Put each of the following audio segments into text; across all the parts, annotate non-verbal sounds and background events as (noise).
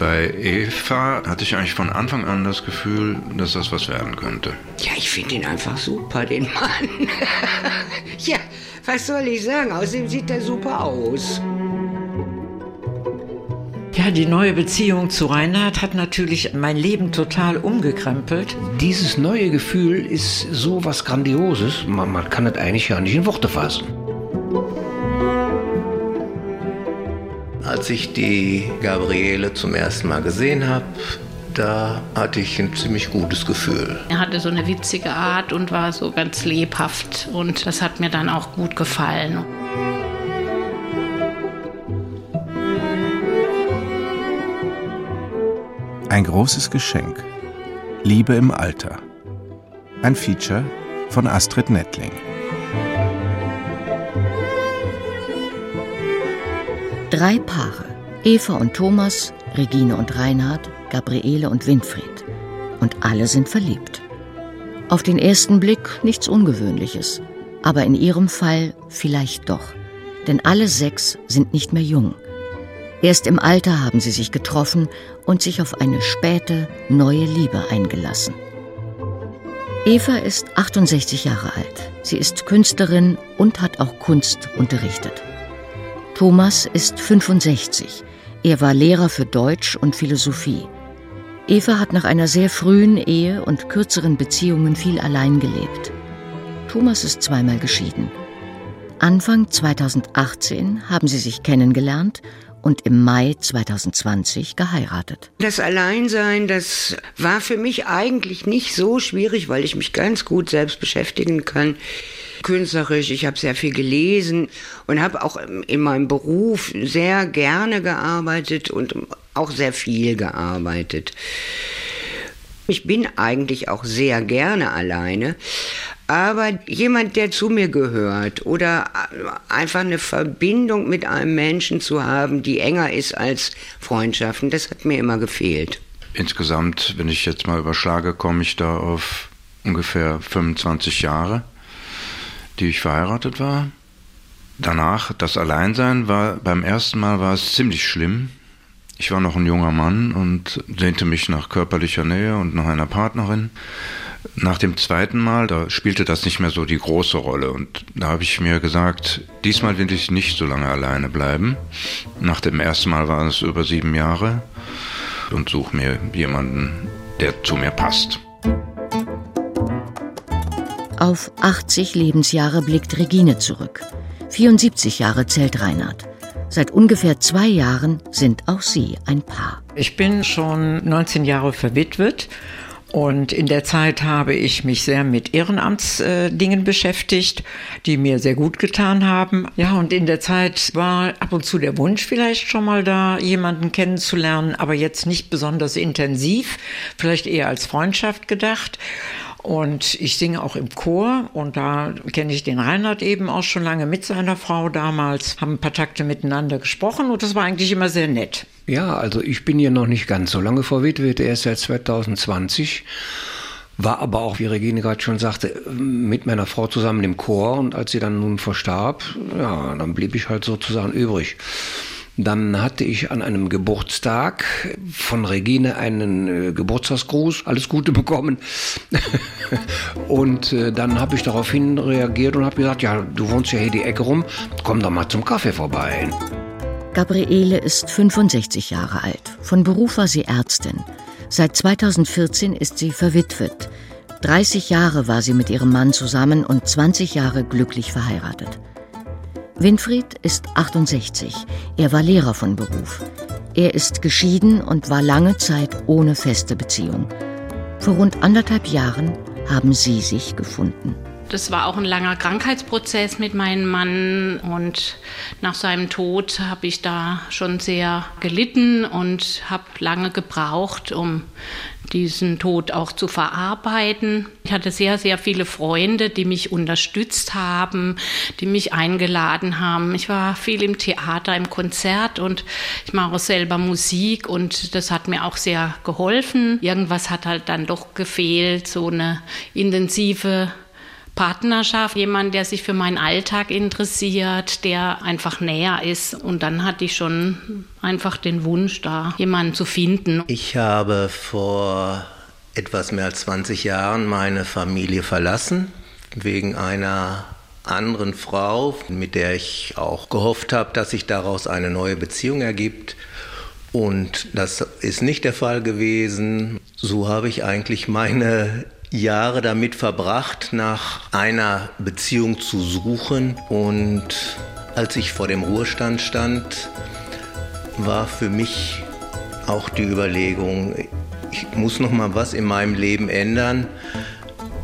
Bei Eva hatte ich eigentlich von Anfang an das Gefühl, dass das was werden könnte. Ja, ich finde ihn einfach super, den Mann. (laughs) ja, was soll ich sagen? Außerdem sieht er super aus. Ja, die neue Beziehung zu Reinhard hat natürlich mein Leben total umgekrempelt. Dieses neue Gefühl ist so was Grandioses, man, man kann es eigentlich gar nicht in Worte fassen. Als ich die Gabriele zum ersten Mal gesehen habe, da hatte ich ein ziemlich gutes Gefühl. Er hatte so eine witzige Art und war so ganz lebhaft und das hat mir dann auch gut gefallen. Ein großes Geschenk. Liebe im Alter. Ein Feature von Astrid Nettling. Drei Paare. Eva und Thomas, Regine und Reinhard, Gabriele und Winfried. Und alle sind verliebt. Auf den ersten Blick nichts Ungewöhnliches. Aber in ihrem Fall vielleicht doch. Denn alle sechs sind nicht mehr jung. Erst im Alter haben sie sich getroffen und sich auf eine späte, neue Liebe eingelassen. Eva ist 68 Jahre alt. Sie ist Künstlerin und hat auch Kunst unterrichtet. Thomas ist 65. Er war Lehrer für Deutsch und Philosophie. Eva hat nach einer sehr frühen Ehe und kürzeren Beziehungen viel allein gelebt. Thomas ist zweimal geschieden. Anfang 2018 haben sie sich kennengelernt und im Mai 2020 geheiratet. Das Alleinsein, das war für mich eigentlich nicht so schwierig, weil ich mich ganz gut selbst beschäftigen kann. Künstlerisch, ich habe sehr viel gelesen und habe auch in meinem Beruf sehr gerne gearbeitet und auch sehr viel gearbeitet. Ich bin eigentlich auch sehr gerne alleine, aber jemand, der zu mir gehört oder einfach eine Verbindung mit einem Menschen zu haben, die enger ist als Freundschaften, das hat mir immer gefehlt. Insgesamt, wenn ich jetzt mal überschlage, komme ich da auf ungefähr 25 Jahre, die ich verheiratet war. Danach das Alleinsein war beim ersten Mal war es ziemlich schlimm. Ich war noch ein junger Mann und sehnte mich nach körperlicher Nähe und nach einer Partnerin. Nach dem zweiten Mal, da spielte das nicht mehr so die große Rolle. Und da habe ich mir gesagt, diesmal will ich nicht so lange alleine bleiben. Nach dem ersten Mal waren es über sieben Jahre und suche mir jemanden, der zu mir passt. Auf 80 Lebensjahre blickt Regine zurück. 74 Jahre zählt Reinhard. Seit ungefähr zwei Jahren sind auch sie ein Paar. Ich bin schon 19 Jahre verwitwet und in der Zeit habe ich mich sehr mit Ehrenamtsdingen beschäftigt, die mir sehr gut getan haben. Ja, und in der Zeit war ab und zu der Wunsch vielleicht schon mal da, jemanden kennenzulernen, aber jetzt nicht besonders intensiv, vielleicht eher als Freundschaft gedacht. Und ich singe auch im Chor und da kenne ich den Reinhard eben auch schon lange mit seiner Frau damals, haben ein paar Takte miteinander gesprochen und das war eigentlich immer sehr nett. Ja, also ich bin hier noch nicht ganz so lange verwitwet, erst seit 2020. War aber auch, wie Regine gerade schon sagte, mit meiner Frau zusammen im Chor und als sie dann nun verstarb, ja, dann blieb ich halt sozusagen übrig. Dann hatte ich an einem Geburtstag von Regine einen äh, Geburtstagsgruß, alles Gute bekommen. (laughs) und äh, dann habe ich daraufhin reagiert und habe gesagt, ja, du wohnst ja hier die Ecke rum, komm doch mal zum Kaffee vorbei. Gabriele ist 65 Jahre alt. Von Beruf war sie Ärztin. Seit 2014 ist sie verwitwet. 30 Jahre war sie mit ihrem Mann zusammen und 20 Jahre glücklich verheiratet. Winfried ist 68. Er war Lehrer von Beruf. Er ist geschieden und war lange Zeit ohne feste Beziehung. Vor rund anderthalb Jahren haben sie sich gefunden. Das war auch ein langer Krankheitsprozess mit meinem Mann und nach seinem Tod habe ich da schon sehr gelitten und habe lange gebraucht, um diesen Tod auch zu verarbeiten. Ich hatte sehr, sehr viele Freunde, die mich unterstützt haben, die mich eingeladen haben. Ich war viel im Theater, im Konzert und ich mache selber Musik und das hat mir auch sehr geholfen. Irgendwas hat halt dann doch gefehlt, so eine intensive Partnerschaft, jemand, der sich für meinen Alltag interessiert, der einfach näher ist. Und dann hatte ich schon einfach den Wunsch, da jemanden zu finden. Ich habe vor etwas mehr als 20 Jahren meine Familie verlassen, wegen einer anderen Frau, mit der ich auch gehofft habe, dass sich daraus eine neue Beziehung ergibt. Und das ist nicht der Fall gewesen. So habe ich eigentlich meine Jahre damit verbracht, nach einer Beziehung zu suchen. Und als ich vor dem Ruhestand stand, war für mich auch die Überlegung, ich muss noch mal was in meinem Leben ändern.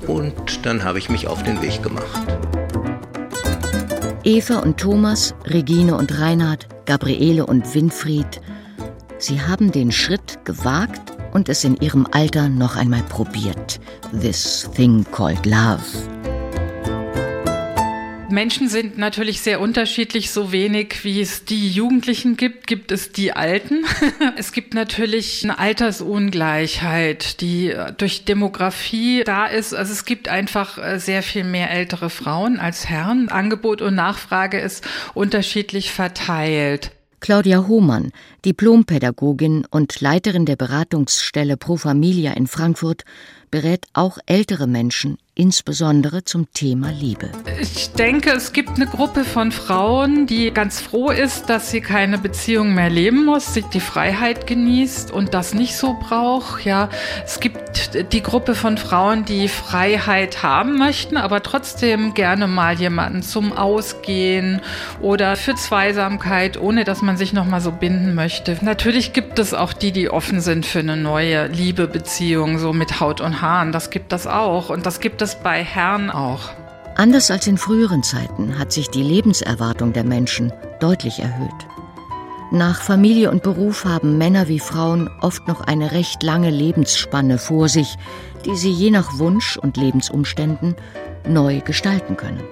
Und dann habe ich mich auf den Weg gemacht. Eva und Thomas, Regine und Reinhard, Gabriele und Winfried, sie haben den Schritt gewagt und es in ihrem Alter noch einmal probiert. This thing called love. Menschen sind natürlich sehr unterschiedlich. So wenig wie es die Jugendlichen gibt, gibt es die Alten. (laughs) es gibt natürlich eine Altersungleichheit, die durch Demografie da ist. Also es gibt einfach äh, sehr viel mehr ältere Frauen als Herren. Angebot und Nachfrage ist unterschiedlich verteilt. Claudia Hohmann, Diplompädagogin und Leiterin der Beratungsstelle Pro Familia in Frankfurt, berät auch ältere Menschen insbesondere zum Thema Liebe. Ich denke, es gibt eine Gruppe von Frauen, die ganz froh ist, dass sie keine Beziehung mehr leben muss, sich die Freiheit genießt und das nicht so braucht. Ja, es gibt die Gruppe von Frauen, die Freiheit haben möchten, aber trotzdem gerne mal jemanden zum Ausgehen oder für Zweisamkeit, ohne dass man sich noch mal so binden möchte. Natürlich gibt es auch die, die offen sind für eine neue Liebebeziehung, so mit Haut und Haaren. Das gibt es auch und das gibt es es bei Herren auch. Anders als in früheren Zeiten hat sich die Lebenserwartung der Menschen deutlich erhöht. Nach Familie und Beruf haben Männer wie Frauen oft noch eine recht lange Lebensspanne vor sich, die sie je nach Wunsch und Lebensumständen neu gestalten können.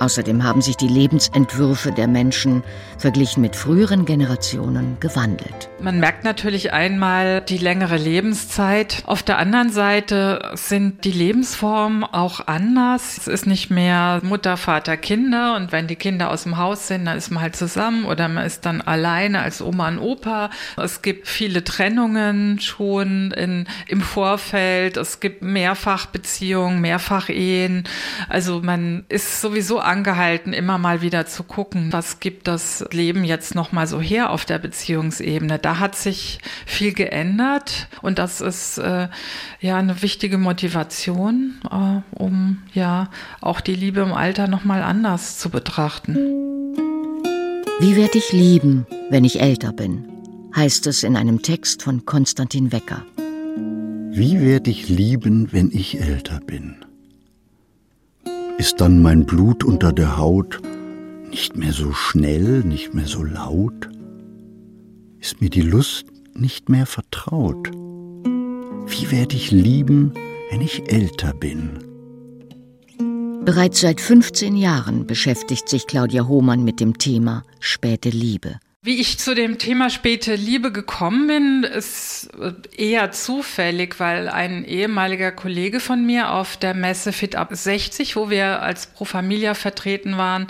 Außerdem haben sich die Lebensentwürfe der Menschen verglichen mit früheren Generationen gewandelt. Man merkt natürlich einmal die längere Lebenszeit. Auf der anderen Seite sind die Lebensformen auch anders. Es ist nicht mehr Mutter, Vater, Kinder und wenn die Kinder aus dem Haus sind, dann ist man halt zusammen oder man ist dann alleine als Oma und Opa. Es gibt viele Trennungen schon in, im Vorfeld. Es gibt Mehrfachbeziehungen, Mehrfachehen. Also man ist sowieso angehalten, immer mal wieder zu gucken, was gibt das Leben jetzt noch mal so her auf der Beziehungsebene. Da hat sich viel geändert und das ist äh, ja eine wichtige Motivation, äh, um ja auch die Liebe im Alter noch mal anders zu betrachten. Wie werde ich lieben, wenn ich älter bin? heißt es in einem Text von Konstantin Wecker. Wie werde ich lieben, wenn ich älter bin? Ist dann mein Blut unter der Haut nicht mehr so schnell, nicht mehr so laut? Ist mir die Lust nicht mehr vertraut? Wie werde ich lieben, wenn ich älter bin? Bereits seit 15 Jahren beschäftigt sich Claudia Hohmann mit dem Thema späte Liebe. Wie ich zu dem Thema späte Liebe gekommen bin, ist eher zufällig, weil ein ehemaliger Kollege von mir auf der Messe Fit Up 60, wo wir als Pro Familia vertreten waren,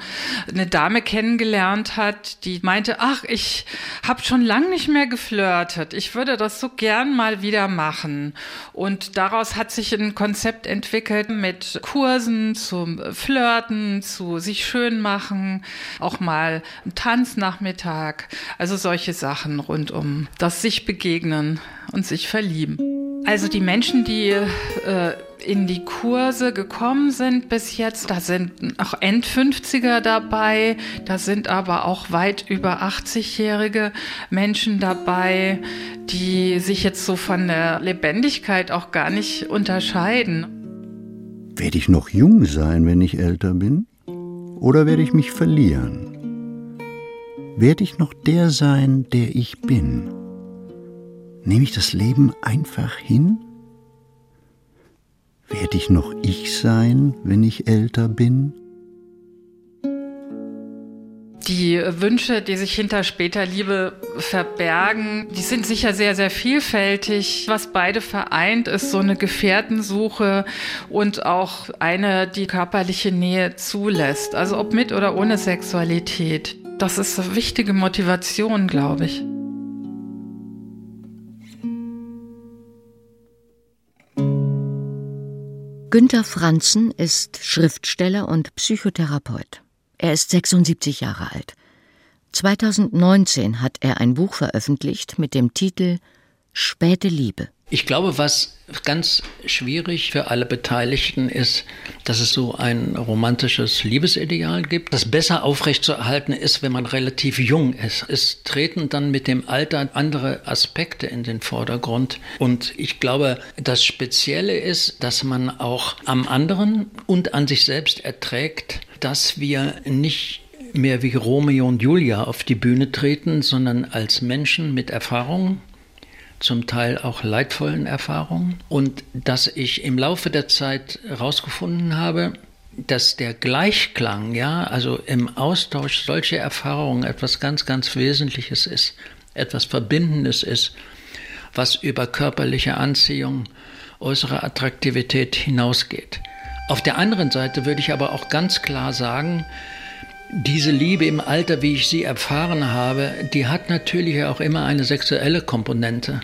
eine Dame kennengelernt hat, die meinte, ach, ich habe schon lange nicht mehr geflirtet. Ich würde das so gern mal wieder machen. Und daraus hat sich ein Konzept entwickelt mit Kursen zum Flirten, zu sich schön machen, auch mal einen Tanznachmittag also solche Sachen rund um das sich begegnen und sich verlieben. Also die Menschen, die äh, in die Kurse gekommen sind bis jetzt, da sind auch End-50er dabei, da sind aber auch weit über 80-jährige Menschen dabei, die sich jetzt so von der Lebendigkeit auch gar nicht unterscheiden. Werde ich noch jung sein, wenn ich älter bin? Oder werde ich mich verlieren? Werde ich noch der sein, der ich bin? Nehme ich das Leben einfach hin? Werde ich noch ich sein, wenn ich älter bin? Die Wünsche, die sich hinter später Liebe verbergen, die sind sicher sehr, sehr vielfältig. Was beide vereint, ist so eine Gefährtensuche und auch eine, die körperliche Nähe zulässt. Also ob mit oder ohne Sexualität. Das ist eine wichtige Motivation, glaube ich. Günter Franzen ist Schriftsteller und Psychotherapeut. Er ist 76 Jahre alt. 2019 hat er ein Buch veröffentlicht mit dem Titel Späte Liebe. Ich glaube, was ganz schwierig für alle Beteiligten ist, dass es so ein romantisches Liebesideal gibt, das besser aufrechtzuerhalten ist, wenn man relativ jung ist. Es treten dann mit dem Alter andere Aspekte in den Vordergrund. Und ich glaube, das Spezielle ist, dass man auch am anderen und an sich selbst erträgt, dass wir nicht mehr wie Romeo und Julia auf die Bühne treten, sondern als Menschen mit Erfahrung zum Teil auch leidvollen Erfahrungen und dass ich im Laufe der Zeit herausgefunden habe, dass der Gleichklang, ja, also im Austausch solche Erfahrungen etwas ganz, ganz Wesentliches ist, etwas Verbindendes ist, was über körperliche Anziehung, äußere Attraktivität hinausgeht. Auf der anderen Seite würde ich aber auch ganz klar sagen, diese Liebe im Alter, wie ich sie erfahren habe, die hat natürlich auch immer eine sexuelle Komponente,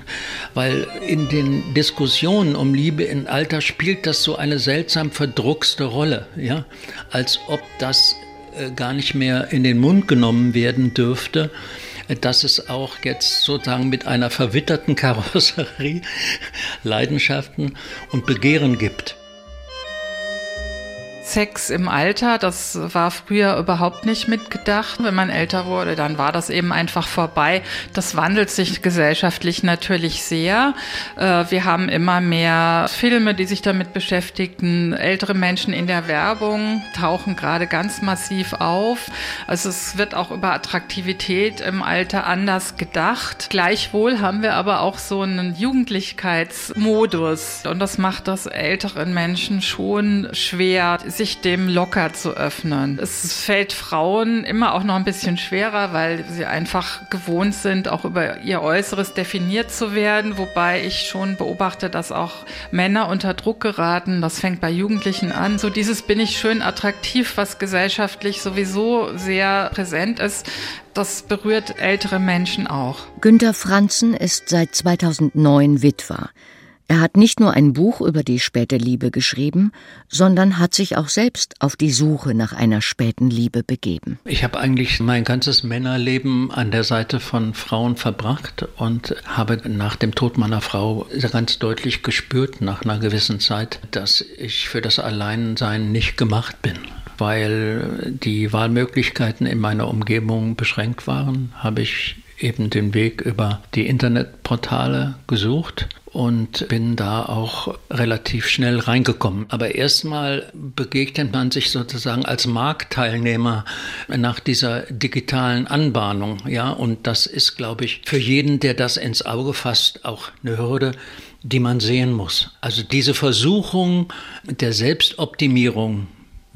weil in den Diskussionen um Liebe im Alter spielt das so eine seltsam verdruckste Rolle, ja, als ob das äh, gar nicht mehr in den Mund genommen werden dürfte dass es auch jetzt sozusagen mit einer verwitterten (laughs) Karosserie Leidenschaften und Begehren gibt. Sex im Alter, das war früher überhaupt nicht mitgedacht. Wenn man älter wurde, dann war das eben einfach vorbei. Das wandelt sich gesellschaftlich natürlich sehr. Äh, wir haben immer mehr Filme, die sich damit beschäftigen. Ältere Menschen in der Werbung tauchen gerade ganz massiv auf. Also es wird auch über Attraktivität im Alter anders gedacht. Gleichwohl haben wir aber auch so einen Jugendlichkeitsmodus. Und das macht das älteren Menschen schon schwer, sich dem locker zu öffnen. Es fällt Frauen immer auch noch ein bisschen schwerer, weil sie einfach gewohnt sind, auch über ihr Äußeres definiert zu werden, wobei ich schon beobachte, dass auch Männer unter Druck geraten. Das fängt bei Jugendlichen an. So dieses bin ich schön attraktiv, was gesellschaftlich sowieso sehr präsent ist. Das berührt ältere Menschen auch. Günter Franzen ist seit 2009 Witwer. Er hat nicht nur ein Buch über die späte Liebe geschrieben, sondern hat sich auch selbst auf die Suche nach einer späten Liebe begeben. Ich habe eigentlich mein ganzes Männerleben an der Seite von Frauen verbracht und habe nach dem Tod meiner Frau ganz deutlich gespürt, nach einer gewissen Zeit, dass ich für das Alleinsein nicht gemacht bin weil die Wahlmöglichkeiten in meiner Umgebung beschränkt waren, habe ich eben den Weg über die Internetportale gesucht und bin da auch relativ schnell reingekommen. Aber erstmal begegnet man sich sozusagen als Marktteilnehmer nach dieser digitalen Anbahnung, ja, und das ist, glaube ich, für jeden, der das ins Auge fasst, auch eine Hürde, die man sehen muss. Also diese Versuchung der Selbstoptimierung,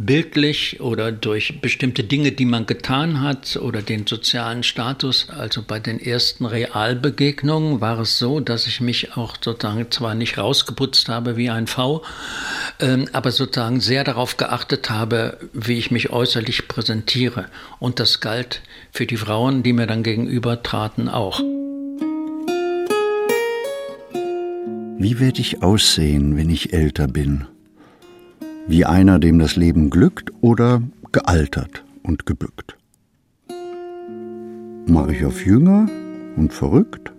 bildlich oder durch bestimmte Dinge, die man getan hat oder den sozialen Status. Also bei den ersten Realbegegnungen war es so, dass ich mich auch sozusagen zwar nicht rausgeputzt habe wie ein V, ähm, aber sozusagen sehr darauf geachtet habe, wie ich mich äußerlich präsentiere. Und das galt für die Frauen, die mir dann gegenüber traten, auch. Wie werde ich aussehen, wenn ich älter bin? Wie einer, dem das Leben glückt oder gealtert und gebückt. Mache ich auf jünger und verrückt?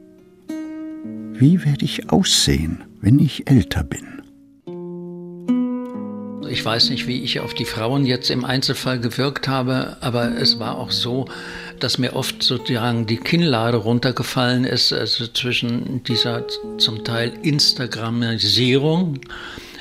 Wie werde ich aussehen, wenn ich älter bin? Ich weiß nicht, wie ich auf die Frauen jetzt im Einzelfall gewirkt habe, aber es war auch so, dass mir oft sozusagen die Kinnlade runtergefallen ist, also zwischen dieser zum Teil Instagramisierung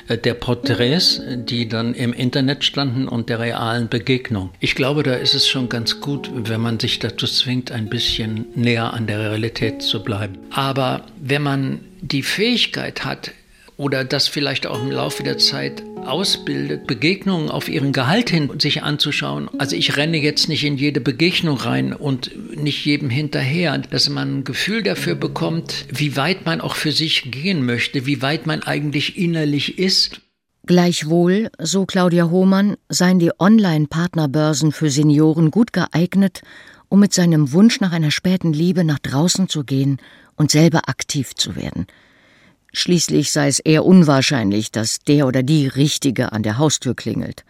der Porträts, die dann im Internet standen und der realen Begegnung. Ich glaube, da ist es schon ganz gut, wenn man sich dazu zwingt, ein bisschen näher an der Realität zu bleiben. Aber wenn man die Fähigkeit hat, oder das vielleicht auch im Laufe der Zeit ausbildet, Begegnungen auf ihren Gehalt hin sich anzuschauen. Also ich renne jetzt nicht in jede Begegnung rein und nicht jedem hinterher, dass man ein Gefühl dafür bekommt, wie weit man auch für sich gehen möchte, wie weit man eigentlich innerlich ist. Gleichwohl, so Claudia Hohmann, seien die Online-Partnerbörsen für Senioren gut geeignet, um mit seinem Wunsch nach einer späten Liebe nach draußen zu gehen und selber aktiv zu werden. Schließlich sei es eher unwahrscheinlich, dass der oder die Richtige an der Haustür klingelt.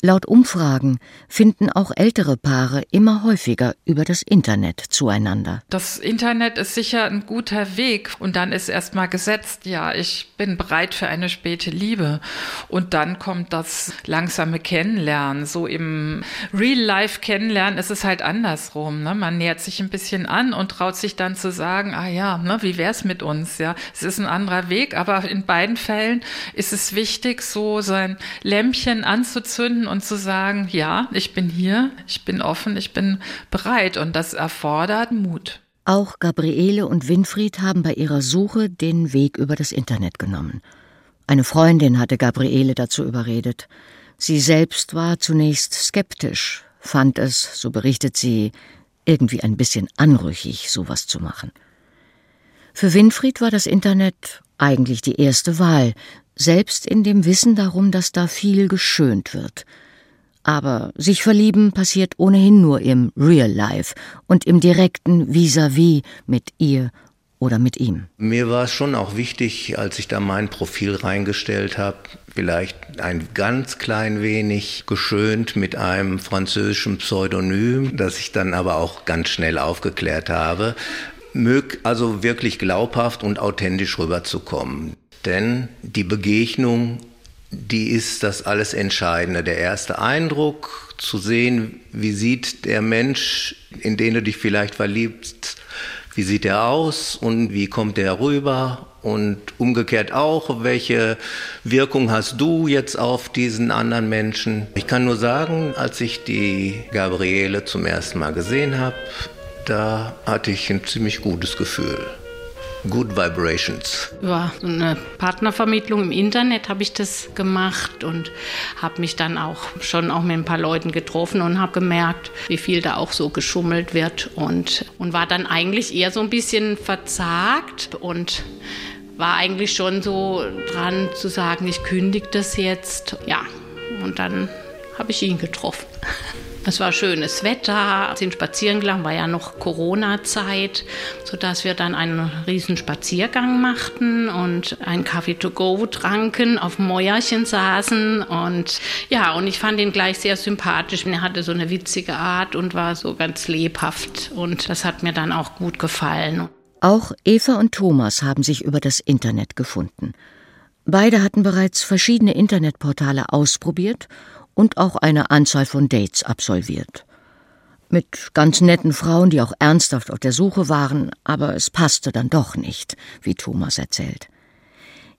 Laut Umfragen finden auch ältere Paare immer häufiger über das Internet zueinander. Das Internet ist sicher ein guter Weg und dann ist erstmal gesetzt, ja, ich bin bereit für eine späte Liebe und dann kommt das langsame Kennenlernen. So im Real-Life Kennenlernen ist es halt andersrum. Ne? Man nähert sich ein bisschen an und traut sich dann zu sagen, ah ja, ne, wie wär's mit uns? Ja, es ist ein anderer Weg, aber in beiden Fällen ist es wichtig, so sein Lämpchen anzuzünden und zu sagen, ja, ich bin hier, ich bin offen, ich bin bereit und das erfordert Mut. Auch Gabriele und Winfried haben bei ihrer Suche den Weg über das Internet genommen. Eine Freundin hatte Gabriele dazu überredet. Sie selbst war zunächst skeptisch, fand es, so berichtet sie, irgendwie ein bisschen anrüchig, sowas zu machen. Für Winfried war das Internet eigentlich die erste Wahl, selbst in dem Wissen darum, dass da viel geschönt wird – aber sich verlieben passiert ohnehin nur im Real Life und im direkten Vis-à-vis -vis mit ihr oder mit ihm. Mir war es schon auch wichtig, als ich da mein Profil reingestellt habe, vielleicht ein ganz klein wenig geschönt mit einem französischen Pseudonym, das ich dann aber auch ganz schnell aufgeklärt habe, mög also wirklich glaubhaft und authentisch rüberzukommen. Denn die Begegnung die ist das alles Entscheidende. Der erste Eindruck, zu sehen, wie sieht der Mensch, in den du dich vielleicht verliebst, wie sieht er aus und wie kommt er rüber und umgekehrt auch, welche Wirkung hast du jetzt auf diesen anderen Menschen? Ich kann nur sagen, als ich die Gabriele zum ersten Mal gesehen habe, da hatte ich ein ziemlich gutes Gefühl. Good Vibrations. Über eine Partnervermittlung im Internet habe ich das gemacht und habe mich dann auch schon auch mit ein paar Leuten getroffen und habe gemerkt, wie viel da auch so geschummelt wird und, und war dann eigentlich eher so ein bisschen verzagt und war eigentlich schon so dran zu sagen, ich kündige das jetzt. Ja, und dann habe ich ihn getroffen. (laughs) Es war schönes Wetter, sind spazieren gegangen, war ja noch Corona-Zeit, sodass wir dann einen riesen Spaziergang machten und einen Kaffee to go tranken, auf Mäuerchen saßen und ja, und ich fand ihn gleich sehr sympathisch. Er hatte so eine witzige Art und war so ganz lebhaft und das hat mir dann auch gut gefallen. Auch Eva und Thomas haben sich über das Internet gefunden. Beide hatten bereits verschiedene Internetportale ausprobiert und auch eine Anzahl von Dates absolviert. Mit ganz netten Frauen, die auch ernsthaft auf der Suche waren, aber es passte dann doch nicht, wie Thomas erzählt.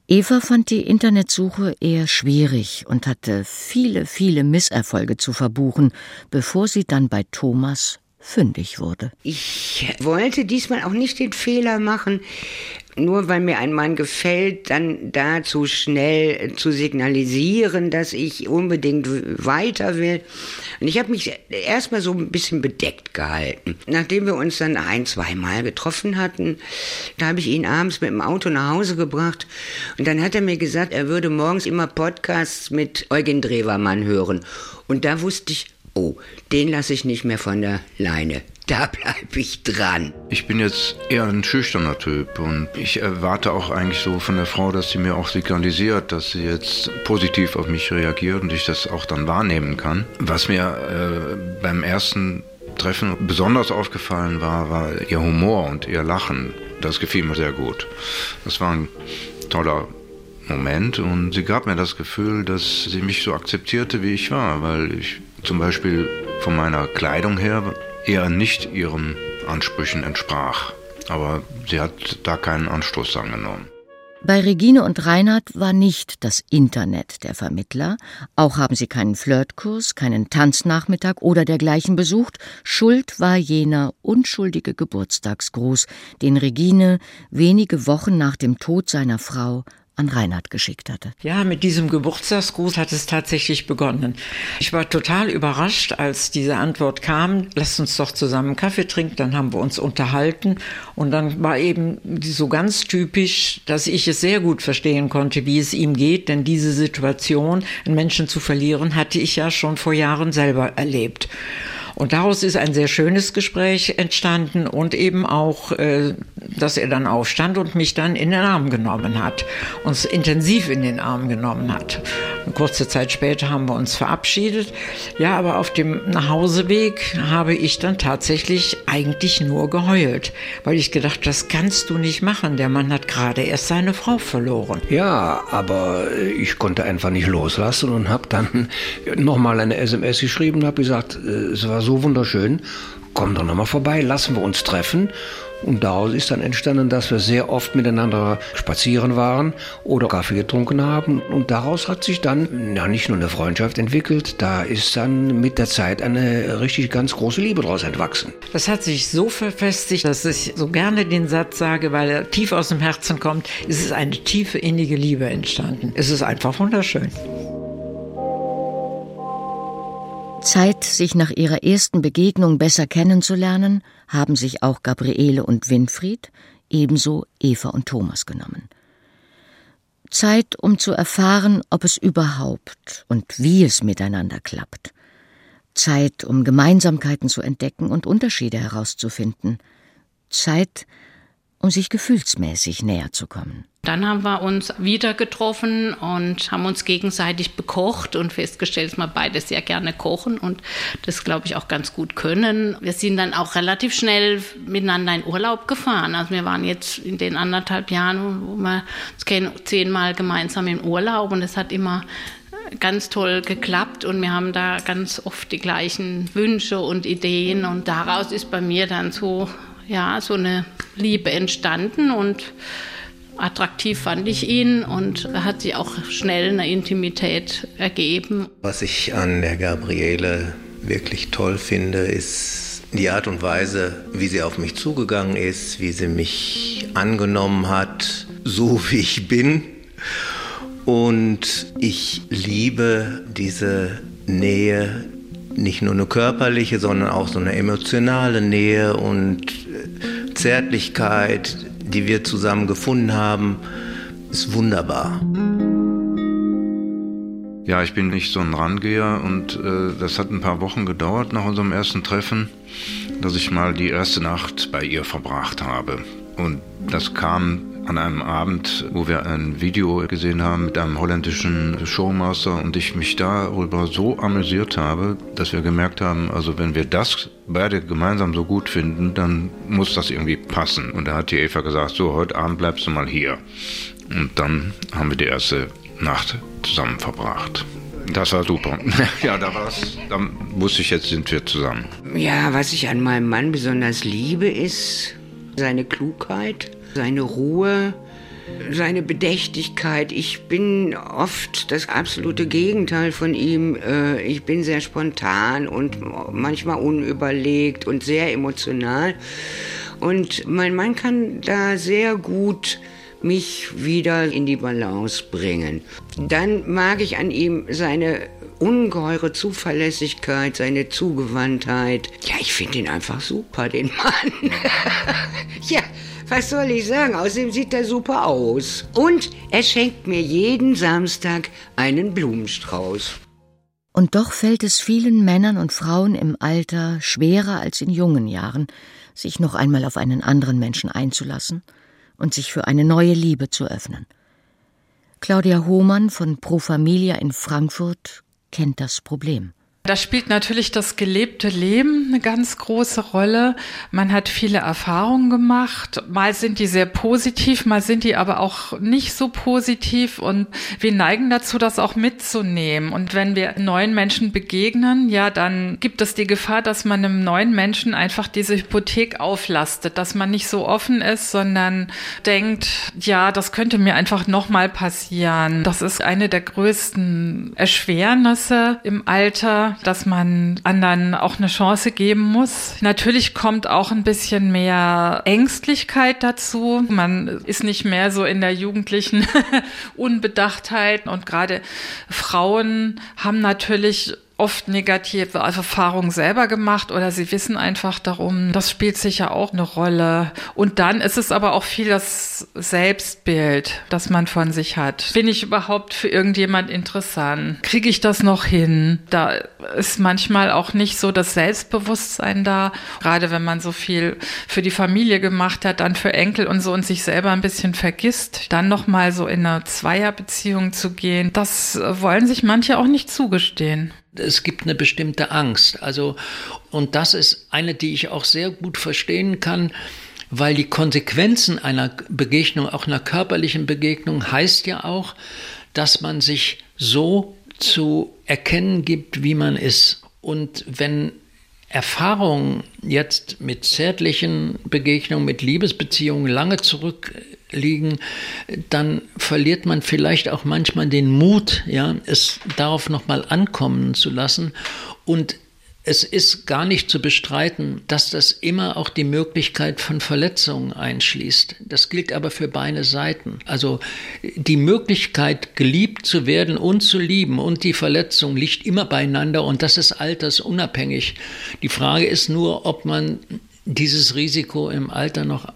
Eva fand die Internetsuche eher schwierig und hatte viele, viele Misserfolge zu verbuchen, bevor sie dann bei Thomas fündig wurde. Ich wollte diesmal auch nicht den Fehler machen, nur weil mir ein Mann gefällt, dann dazu schnell zu signalisieren, dass ich unbedingt weiter will. Und ich habe mich erstmal so ein bisschen bedeckt gehalten. Nachdem wir uns dann ein, zwei Mal getroffen hatten, da habe ich ihn abends mit dem Auto nach Hause gebracht und dann hat er mir gesagt, er würde morgens immer Podcasts mit Eugen Drewermann hören. Und da wusste ich, oh, den lasse ich nicht mehr von der Leine da bleibe ich dran. Ich bin jetzt eher ein schüchterner Typ und ich erwarte auch eigentlich so von der Frau, dass sie mir auch signalisiert, dass sie jetzt positiv auf mich reagiert und ich das auch dann wahrnehmen kann. Was mir äh, beim ersten Treffen besonders aufgefallen war, war ihr Humor und ihr Lachen. Das gefiel mir sehr gut. Das war ein toller Moment und sie gab mir das Gefühl, dass sie mich so akzeptierte, wie ich war, weil ich zum Beispiel von meiner Kleidung her eher nicht ihren Ansprüchen entsprach. Aber sie hat da keinen Anstoß angenommen. Bei Regine und Reinhard war nicht das Internet der Vermittler, auch haben sie keinen Flirtkurs, keinen Tanznachmittag oder dergleichen besucht, schuld war jener unschuldige Geburtstagsgruß, den Regine wenige Wochen nach dem Tod seiner Frau an Reinhard geschickt hatte. Ja, mit diesem Geburtstagsgruß hat es tatsächlich begonnen. Ich war total überrascht, als diese Antwort kam, lasst uns doch zusammen Kaffee trinken, dann haben wir uns unterhalten und dann war eben so ganz typisch, dass ich es sehr gut verstehen konnte, wie es ihm geht, denn diese Situation, einen Menschen zu verlieren, hatte ich ja schon vor Jahren selber erlebt. Und daraus ist ein sehr schönes Gespräch entstanden und eben auch, äh, dass er dann aufstand und mich dann in den Arm genommen hat, uns intensiv in den Arm genommen hat. Und kurze Zeit später haben wir uns verabschiedet. Ja, aber auf dem Nachhauseweg habe ich dann tatsächlich eigentlich nur geheult, weil ich gedacht, das kannst du nicht machen. Der Mann hat gerade erst seine Frau verloren. Ja, aber ich konnte einfach nicht loslassen und habe dann nochmal eine SMS geschrieben und habe gesagt, äh, es war so so wunderschön. Komm doch nochmal vorbei, lassen wir uns treffen. Und daraus ist dann entstanden, dass wir sehr oft miteinander spazieren waren oder Kaffee getrunken haben. Und daraus hat sich dann ja, nicht nur eine Freundschaft entwickelt, da ist dann mit der Zeit eine richtig ganz große Liebe daraus entwachsen. Das hat sich so verfestigt, dass ich so gerne den Satz sage, weil er tief aus dem Herzen kommt, es ist eine tiefe innige Liebe entstanden. Es ist einfach wunderschön. Zeit, sich nach ihrer ersten Begegnung besser kennenzulernen, haben sich auch Gabriele und Winfried, ebenso Eva und Thomas genommen. Zeit, um zu erfahren, ob es überhaupt und wie es miteinander klappt. Zeit, um Gemeinsamkeiten zu entdecken und Unterschiede herauszufinden. Zeit, um sich gefühlsmäßig näher zu kommen. Dann haben wir uns wieder getroffen und haben uns gegenseitig bekocht und festgestellt, dass wir beide sehr gerne kochen und das, glaube ich, auch ganz gut können. Wir sind dann auch relativ schnell miteinander in Urlaub gefahren. Also wir waren jetzt in den anderthalb Jahren, wo wir uns kennen, zehnmal gemeinsam im Urlaub und es hat immer ganz toll geklappt und wir haben da ganz oft die gleichen Wünsche und Ideen und daraus ist bei mir dann so ja, so eine Liebe entstanden und attraktiv fand ich ihn und hat sich auch schnell eine Intimität ergeben. Was ich an der Gabriele wirklich toll finde, ist die Art und Weise, wie sie auf mich zugegangen ist, wie sie mich angenommen hat, so (laughs) wie ich bin. Und ich liebe diese Nähe, nicht nur eine körperliche, sondern auch so eine emotionale Nähe und Zärtlichkeit, die wir zusammen gefunden haben, ist wunderbar. Ja, ich bin nicht so ein Rangeher und äh, das hat ein paar Wochen gedauert nach unserem ersten Treffen, dass ich mal die erste Nacht bei ihr verbracht habe. Und das kam an einem Abend, wo wir ein Video gesehen haben mit einem holländischen Showmaster und ich mich darüber so amüsiert habe, dass wir gemerkt haben, also wenn wir das beide gemeinsam so gut finden, dann muss das irgendwie passen. Und da hat die Eva gesagt, so, heute Abend bleibst du mal hier. Und dann haben wir die erste Nacht zusammen verbracht. Das war super. (laughs) ja, da war's. Dann wusste ich, jetzt sind wir zusammen. Ja, was ich an meinem Mann besonders liebe, ist seine Klugheit seine Ruhe, seine Bedächtigkeit. Ich bin oft das absolute Gegenteil von ihm. Äh, ich bin sehr spontan und manchmal unüberlegt und sehr emotional. Und mein Mann kann da sehr gut mich wieder in die Balance bringen. Dann mag ich an ihm seine ungeheure Zuverlässigkeit, seine Zugewandtheit. Ja, ich finde ihn einfach super, den Mann. (laughs) ja, was soll ich sagen? Außerdem sieht er super aus. Und er schenkt mir jeden Samstag einen Blumenstrauß. Und doch fällt es vielen Männern und Frauen im Alter schwerer als in jungen Jahren, sich noch einmal auf einen anderen Menschen einzulassen und sich für eine neue Liebe zu öffnen. Claudia Hohmann von Pro Familia in Frankfurt kennt das Problem. Da spielt natürlich das gelebte Leben eine ganz große Rolle. Man hat viele Erfahrungen gemacht. Mal sind die sehr positiv, mal sind die aber auch nicht so positiv. Und wir neigen dazu, das auch mitzunehmen. Und wenn wir neuen Menschen begegnen, ja, dann gibt es die Gefahr, dass man einem neuen Menschen einfach diese Hypothek auflastet, dass man nicht so offen ist, sondern denkt, ja, das könnte mir einfach nochmal passieren. Das ist eine der größten Erschwernisse im Alter dass man anderen auch eine Chance geben muss. Natürlich kommt auch ein bisschen mehr Ängstlichkeit dazu. Man ist nicht mehr so in der jugendlichen (laughs) Unbedachtheit und gerade Frauen haben natürlich oft negative Erfahrungen selber gemacht oder sie wissen einfach darum. Das spielt sicher auch eine Rolle. Und dann ist es aber auch viel das Selbstbild, das man von sich hat. Bin ich überhaupt für irgendjemand interessant? Kriege ich das noch hin? Da ist manchmal auch nicht so das Selbstbewusstsein da. Gerade wenn man so viel für die Familie gemacht hat, dann für Enkel und so und sich selber ein bisschen vergisst, dann nochmal so in eine Zweierbeziehung zu gehen, das wollen sich manche auch nicht zugestehen es gibt eine bestimmte Angst. Also, und das ist eine, die ich auch sehr gut verstehen kann, weil die Konsequenzen einer Begegnung, auch einer körperlichen Begegnung, heißt ja auch, dass man sich so zu erkennen gibt, wie man ist. Und wenn Erfahrungen jetzt mit zärtlichen Begegnungen, mit Liebesbeziehungen lange zurückliegen, dann verliert man vielleicht auch manchmal den Mut, ja, es darauf nochmal ankommen zu lassen und es ist gar nicht zu bestreiten, dass das immer auch die Möglichkeit von Verletzungen einschließt. Das gilt aber für beide Seiten. Also die Möglichkeit, geliebt zu werden und zu lieben und die Verletzung liegt immer beieinander und das ist altersunabhängig. Die Frage ist nur, ob man dieses Risiko im Alter noch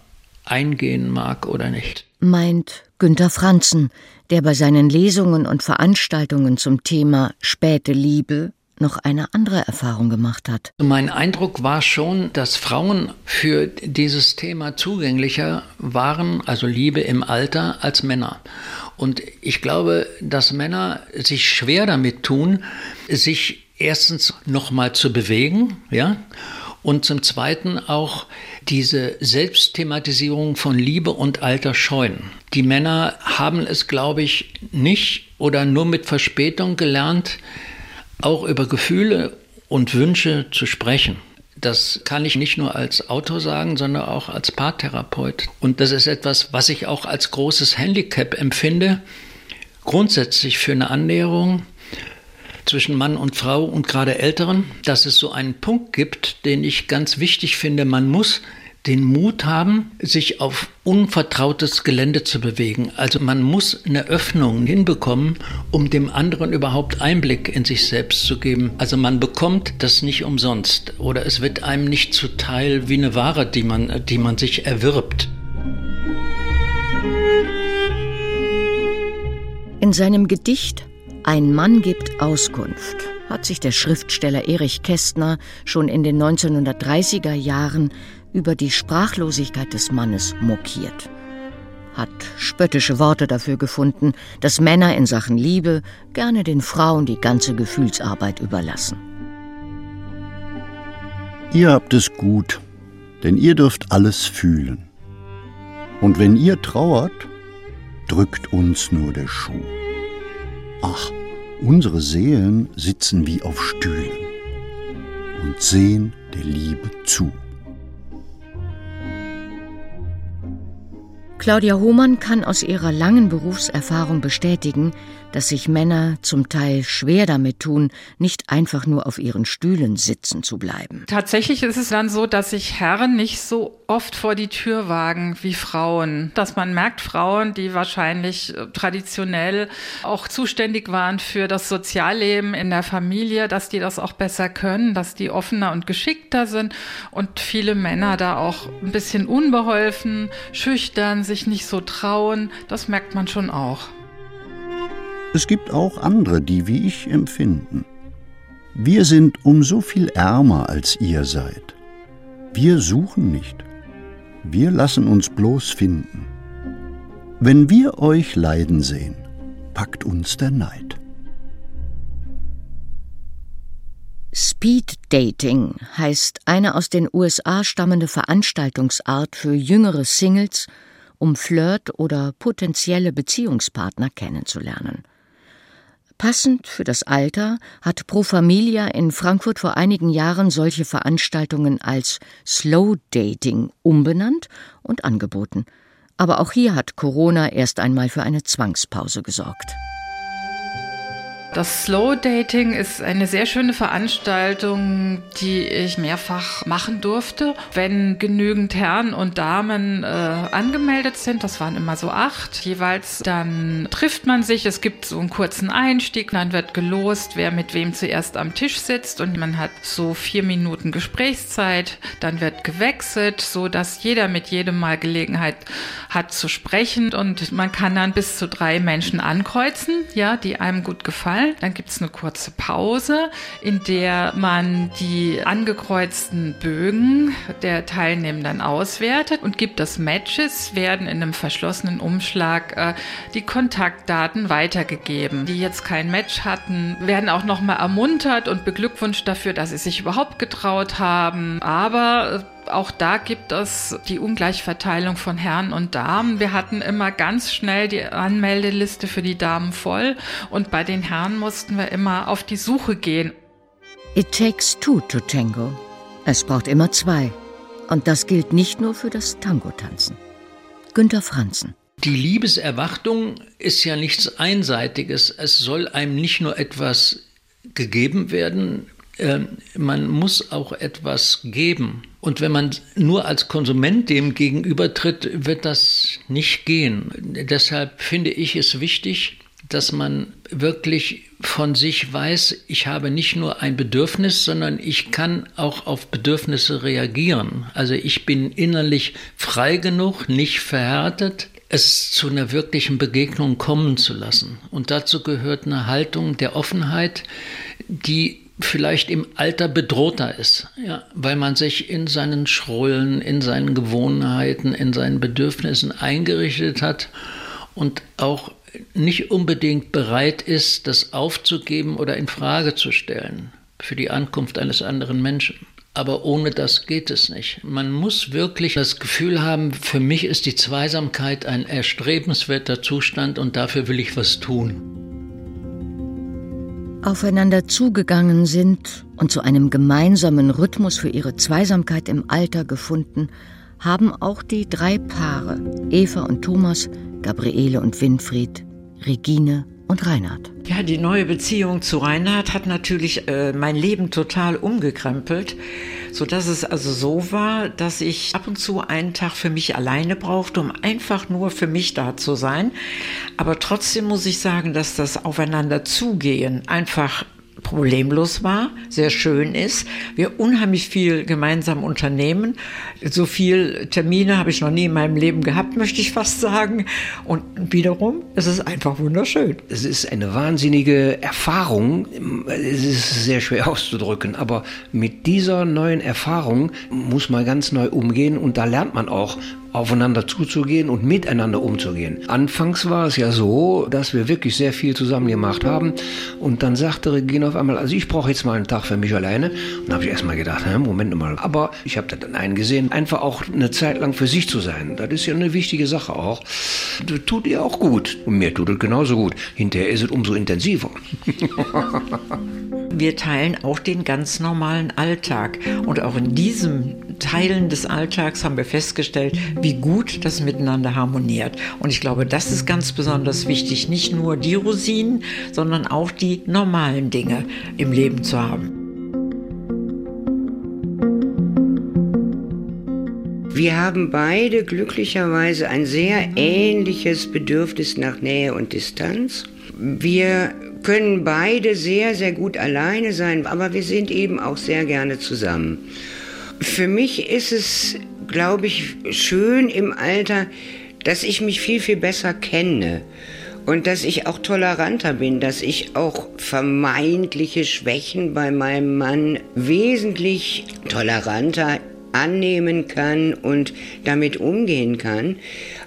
eingehen mag oder nicht. Meint Günter Franzen, der bei seinen Lesungen und Veranstaltungen zum Thema späte Liebe noch eine andere Erfahrung gemacht hat. Mein Eindruck war schon, dass Frauen für dieses Thema zugänglicher waren, also Liebe im Alter, als Männer. Und ich glaube, dass Männer sich schwer damit tun, sich erstens nochmal zu bewegen, ja, und zum Zweiten auch diese Selbstthematisierung von Liebe und Alter scheuen. Die Männer haben es, glaube ich, nicht oder nur mit Verspätung gelernt, auch über Gefühle und Wünsche zu sprechen. Das kann ich nicht nur als Autor sagen, sondern auch als Paartherapeut. Und das ist etwas, was ich auch als großes Handicap empfinde, grundsätzlich für eine Annäherung zwischen Mann und Frau und gerade Älteren, dass es so einen Punkt gibt, den ich ganz wichtig finde. Man muss den Mut haben, sich auf unvertrautes Gelände zu bewegen. Also man muss eine Öffnung hinbekommen, um dem anderen überhaupt Einblick in sich selbst zu geben. Also man bekommt das nicht umsonst oder es wird einem nicht zuteil wie eine Ware, die man, die man sich erwirbt. In seinem Gedicht Ein Mann gibt Auskunft hat sich der Schriftsteller Erich Kästner schon in den 1930er Jahren über die Sprachlosigkeit des Mannes mokiert, hat spöttische Worte dafür gefunden, dass Männer in Sachen Liebe gerne den Frauen die ganze Gefühlsarbeit überlassen. Ihr habt es gut, denn ihr dürft alles fühlen. Und wenn ihr trauert, drückt uns nur der Schuh. Ach, unsere Seelen sitzen wie auf Stühlen und sehen der Liebe zu. Claudia Hohmann kann aus ihrer langen Berufserfahrung bestätigen, dass sich Männer zum Teil schwer damit tun, nicht einfach nur auf ihren Stühlen sitzen zu bleiben. Tatsächlich ist es dann so, dass sich Herren nicht so oft vor die Tür wagen wie Frauen. Dass man merkt, Frauen, die wahrscheinlich äh, traditionell auch zuständig waren für das Sozialleben in der Familie, dass die das auch besser können, dass die offener und geschickter sind und viele Männer da auch ein bisschen unbeholfen, schüchtern, sich nicht so trauen. Das merkt man schon auch. Es gibt auch andere, die wie ich empfinden. Wir sind um so viel ärmer, als ihr seid. Wir suchen nicht. Wir lassen uns bloß finden. Wenn wir euch leiden sehen, packt uns der Neid. Speed Dating heißt eine aus den USA stammende Veranstaltungsart für jüngere Singles, um Flirt oder potenzielle Beziehungspartner kennenzulernen. Passend für das Alter hat Pro Familia in Frankfurt vor einigen Jahren solche Veranstaltungen als Slow Dating umbenannt und angeboten. Aber auch hier hat Corona erst einmal für eine Zwangspause gesorgt. Das Slow Dating ist eine sehr schöne Veranstaltung, die ich mehrfach machen durfte. Wenn genügend Herren und Damen äh, angemeldet sind, das waren immer so acht jeweils, dann trifft man sich. Es gibt so einen kurzen Einstieg, dann wird gelost, wer mit wem zuerst am Tisch sitzt und man hat so vier Minuten Gesprächszeit. Dann wird gewechselt, so dass jeder mit jedem mal Gelegenheit hat zu sprechen und man kann dann bis zu drei Menschen ankreuzen, ja, die einem gut gefallen. Dann gibt es eine kurze Pause, in der man die angekreuzten Bögen der Teilnehmenden auswertet und gibt das Matches, werden in einem verschlossenen Umschlag äh, die Kontaktdaten weitergegeben. Die jetzt kein Match hatten, werden auch nochmal ermuntert und beglückwünscht dafür, dass sie sich überhaupt getraut haben. Aber äh, auch da gibt es die Ungleichverteilung von Herren und Damen. Wir hatten immer ganz schnell die Anmeldeliste für die Damen voll und bei den Herren mussten wir immer auf die Suche gehen. It takes two to tango. Es braucht immer zwei. Und das gilt nicht nur für das Tango-Tanzen. Günter Franzen. Die Liebeserwartung ist ja nichts Einseitiges. Es soll einem nicht nur etwas gegeben werden, ähm, man muss auch etwas geben. Und wenn man nur als Konsument dem gegenübertritt, wird das nicht gehen. Deshalb finde ich es wichtig, dass man wirklich von sich weiß, ich habe nicht nur ein Bedürfnis, sondern ich kann auch auf Bedürfnisse reagieren. Also ich bin innerlich frei genug, nicht verhärtet, es zu einer wirklichen Begegnung kommen zu lassen. Und dazu gehört eine Haltung der Offenheit, die vielleicht im Alter bedrohter ist, ja, weil man sich in seinen Schrullen, in seinen Gewohnheiten, in seinen Bedürfnissen eingerichtet hat und auch nicht unbedingt bereit ist, das aufzugeben oder in Frage zu stellen für die Ankunft eines anderen Menschen. Aber ohne das geht es nicht. Man muss wirklich das Gefühl haben, für mich ist die Zweisamkeit ein erstrebenswerter Zustand und dafür will ich was tun aufeinander zugegangen sind und zu einem gemeinsamen Rhythmus für ihre Zweisamkeit im Alter gefunden, haben auch die drei Paare, Eva und Thomas, Gabriele und Winfried, Regine und Reinhard. Ja, die neue Beziehung zu Reinhard hat natürlich äh, mein Leben total umgekrempelt, so dass es also so war, dass ich ab und zu einen Tag für mich alleine brauchte, um einfach nur für mich da zu sein. Aber trotzdem muss ich sagen, dass das Aufeinander zugehen einfach problemlos war, sehr schön ist, wir unheimlich viel gemeinsam unternehmen. So viel Termine habe ich noch nie in meinem Leben gehabt, möchte ich fast sagen. Und wiederum, es ist einfach wunderschön. Es ist eine wahnsinnige Erfahrung. Es ist sehr schwer auszudrücken, aber mit dieser neuen Erfahrung muss man ganz neu umgehen und da lernt man auch, aufeinander zuzugehen und miteinander umzugehen. Anfangs war es ja so, dass wir wirklich sehr viel zusammen gemacht haben und dann sagte Regina auf einmal, also ich brauche jetzt mal einen Tag für mich alleine. Und da habe ich erstmal gedacht, Moment mal, aber ich habe dann eingesehen, einfach auch eine Zeit lang für sich zu sein. Das ist ja eine wichtige Sache auch. Das tut ihr auch gut und mir tut es genauso gut. Hinterher ist es umso intensiver. wir teilen auch den ganz normalen Alltag. Und auch in diesem Teilen des Alltags haben wir festgestellt, wie gut das miteinander harmoniert. Und ich glaube, das ist ganz besonders wichtig, nicht nur die Rosinen, sondern auch die normalen Dinge im Leben zu haben. Wir haben beide glücklicherweise ein sehr ähnliches Bedürfnis nach Nähe und Distanz. Wir können beide sehr, sehr gut alleine sein, aber wir sind eben auch sehr gerne zusammen. Für mich ist es, glaube ich, schön im Alter, dass ich mich viel, viel besser kenne und dass ich auch toleranter bin, dass ich auch vermeintliche Schwächen bei meinem Mann wesentlich toleranter annehmen kann und damit umgehen kann,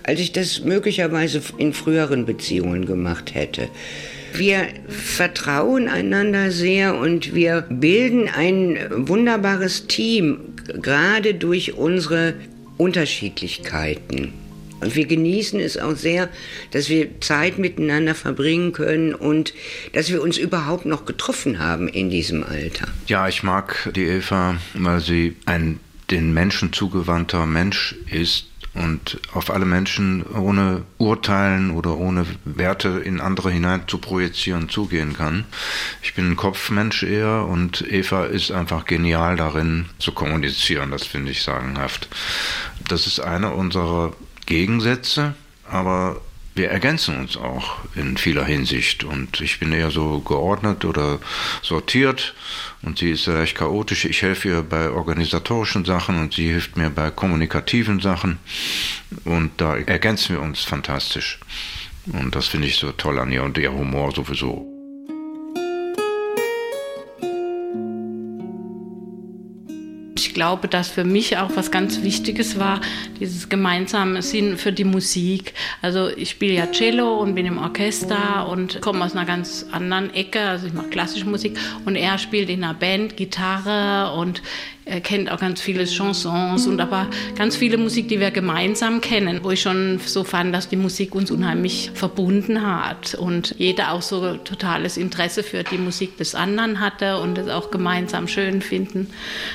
als ich das möglicherweise in früheren Beziehungen gemacht hätte. Wir vertrauen einander sehr und wir bilden ein wunderbares Team, gerade durch unsere Unterschiedlichkeiten. Und wir genießen es auch sehr, dass wir Zeit miteinander verbringen können und dass wir uns überhaupt noch getroffen haben in diesem Alter. Ja, ich mag die Eva, weil sie ein den Menschen zugewandter Mensch ist und auf alle Menschen ohne Urteilen oder ohne Werte in andere hinein zu projizieren zugehen kann. Ich bin ein Kopfmensch eher und Eva ist einfach genial darin zu kommunizieren, das finde ich sagenhaft. Das ist einer unserer Gegensätze, aber wir ergänzen uns auch in vieler Hinsicht. Und ich bin eher so geordnet oder sortiert und sie ist vielleicht chaotisch. Ich helfe ihr bei organisatorischen Sachen und sie hilft mir bei kommunikativen Sachen. Und da ergänzen wir uns fantastisch. Und das finde ich so toll an ihr und ihr Humor sowieso. Glaube, dass für mich auch was ganz Wichtiges war, dieses gemeinsame Sinn für die Musik. Also ich spiele ja Cello und bin im Orchester und komme aus einer ganz anderen Ecke. Also ich mache klassische Musik und er spielt in einer Band Gitarre und er kennt auch ganz viele Chansons und aber ganz viele Musik, die wir gemeinsam kennen, wo ich schon so fand, dass die Musik uns unheimlich verbunden hat und jeder auch so totales Interesse für die Musik des anderen hatte und es auch gemeinsam schön finden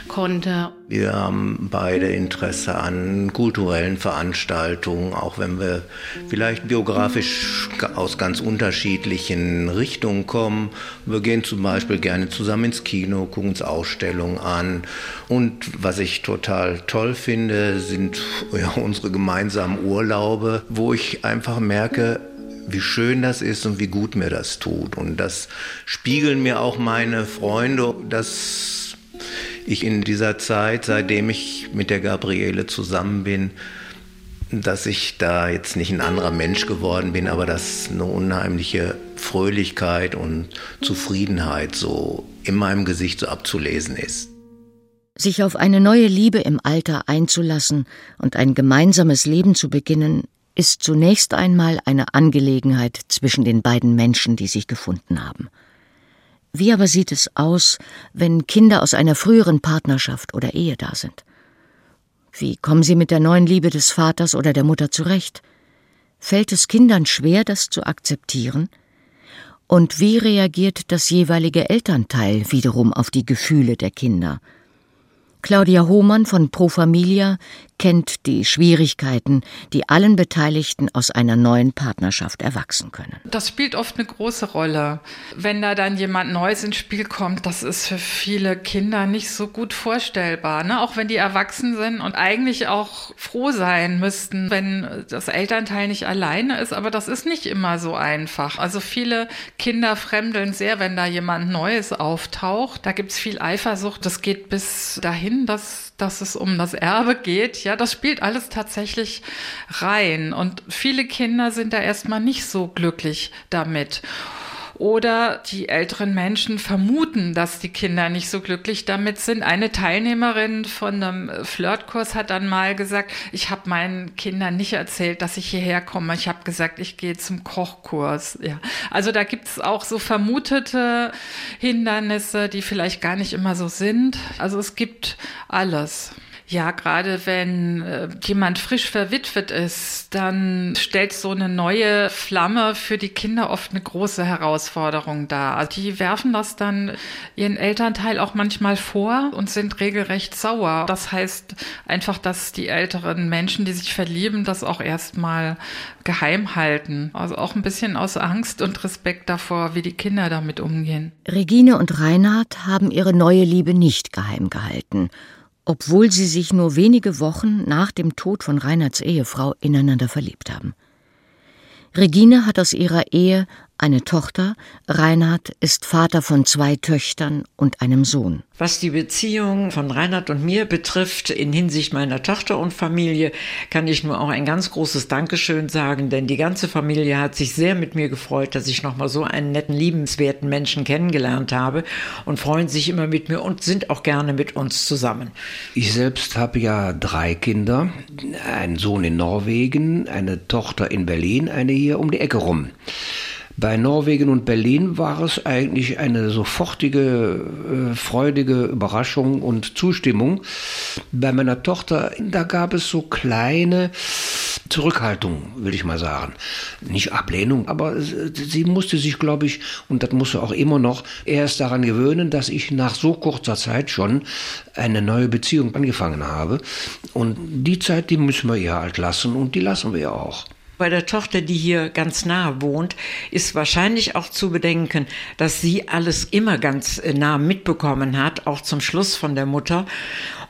konnte. Wir haben beide Interesse an kulturellen Veranstaltungen, auch wenn wir vielleicht biografisch aus ganz unterschiedlichen Richtungen kommen. Wir gehen zum Beispiel gerne zusammen ins Kino, gucken uns Ausstellungen an. Und was ich total toll finde, sind (laughs) ja, unsere gemeinsamen Urlaube, wo ich einfach merke, wie schön das ist und wie gut mir das tut. Und das spiegeln mir auch meine Freunde, dass ich in dieser Zeit, seitdem ich mit der Gabriele zusammen bin, dass ich da jetzt nicht ein anderer Mensch geworden bin, aber dass eine unheimliche Fröhlichkeit und Zufriedenheit so in meinem Gesicht so abzulesen ist. Sich auf eine neue Liebe im Alter einzulassen und ein gemeinsames Leben zu beginnen, ist zunächst einmal eine Angelegenheit zwischen den beiden Menschen, die sich gefunden haben. Wie aber sieht es aus, wenn Kinder aus einer früheren Partnerschaft oder Ehe da sind? Wie kommen sie mit der neuen Liebe des Vaters oder der Mutter zurecht? Fällt es Kindern schwer, das zu akzeptieren? Und wie reagiert das jeweilige Elternteil wiederum auf die Gefühle der Kinder? Claudia Hohmann von Pro Familia kennt die Schwierigkeiten, die allen Beteiligten aus einer neuen Partnerschaft erwachsen können. Das spielt oft eine große Rolle. Wenn da dann jemand Neues ins Spiel kommt, das ist für viele Kinder nicht so gut vorstellbar. Ne? Auch wenn die erwachsen sind und eigentlich auch froh sein müssten, wenn das Elternteil nicht alleine ist. Aber das ist nicht immer so einfach. Also viele Kinder fremdeln sehr, wenn da jemand Neues auftaucht. Da gibt es viel Eifersucht. Das geht bis dahin, dass dass es um das Erbe geht, ja, das spielt alles tatsächlich rein. Und viele Kinder sind da erstmal nicht so glücklich damit. Oder die älteren Menschen vermuten, dass die Kinder nicht so glücklich damit sind. Eine Teilnehmerin von einem Flirtkurs hat dann mal gesagt, ich habe meinen Kindern nicht erzählt, dass ich hierher komme. Ich habe gesagt, ich gehe zum Kochkurs. Ja. Also da gibt es auch so vermutete Hindernisse, die vielleicht gar nicht immer so sind. Also es gibt alles. Ja, gerade wenn äh, jemand frisch verwitwet ist, dann stellt so eine neue Flamme für die Kinder oft eine große Herausforderung dar. Also die werfen das dann ihren Elternteil auch manchmal vor und sind regelrecht sauer. Das heißt einfach, dass die älteren Menschen, die sich verlieben, das auch erstmal geheim halten. Also auch ein bisschen aus Angst und Respekt davor, wie die Kinder damit umgehen. Regine und Reinhard haben ihre neue Liebe nicht geheim gehalten obwohl sie sich nur wenige Wochen nach dem Tod von Reinhards Ehefrau ineinander verliebt haben. Regine hat aus ihrer Ehe eine Tochter, Reinhard ist Vater von zwei Töchtern und einem Sohn. Was die Beziehung von Reinhard und mir betrifft, in Hinsicht meiner Tochter und Familie, kann ich nur auch ein ganz großes Dankeschön sagen, denn die ganze Familie hat sich sehr mit mir gefreut, dass ich nochmal so einen netten, liebenswerten Menschen kennengelernt habe und freuen sich immer mit mir und sind auch gerne mit uns zusammen. Ich selbst habe ja drei Kinder, einen Sohn in Norwegen, eine Tochter in Berlin, eine hier um die Ecke rum. Bei Norwegen und Berlin war es eigentlich eine sofortige, äh, freudige Überraschung und Zustimmung. Bei meiner Tochter, da gab es so kleine Zurückhaltung, will ich mal sagen. Nicht Ablehnung, aber sie musste sich, glaube ich, und das musste auch immer noch, erst daran gewöhnen, dass ich nach so kurzer Zeit schon eine neue Beziehung angefangen habe. Und die Zeit, die müssen wir ihr halt lassen und die lassen wir ja auch. Bei der Tochter, die hier ganz nahe wohnt, ist wahrscheinlich auch zu bedenken, dass sie alles immer ganz äh, nah mitbekommen hat, auch zum Schluss von der Mutter,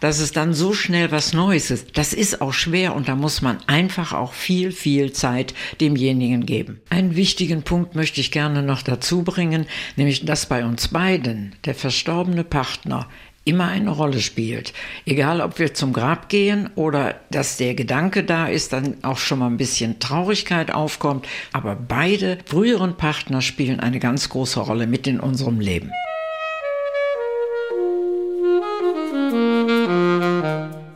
dass es dann so schnell was Neues ist. Das ist auch schwer und da muss man einfach auch viel, viel Zeit demjenigen geben. Einen wichtigen Punkt möchte ich gerne noch dazu bringen, nämlich dass bei uns beiden der verstorbene Partner immer eine Rolle spielt. Egal, ob wir zum Grab gehen oder dass der Gedanke da ist, dann auch schon mal ein bisschen Traurigkeit aufkommt. Aber beide früheren Partner spielen eine ganz große Rolle mit in unserem Leben.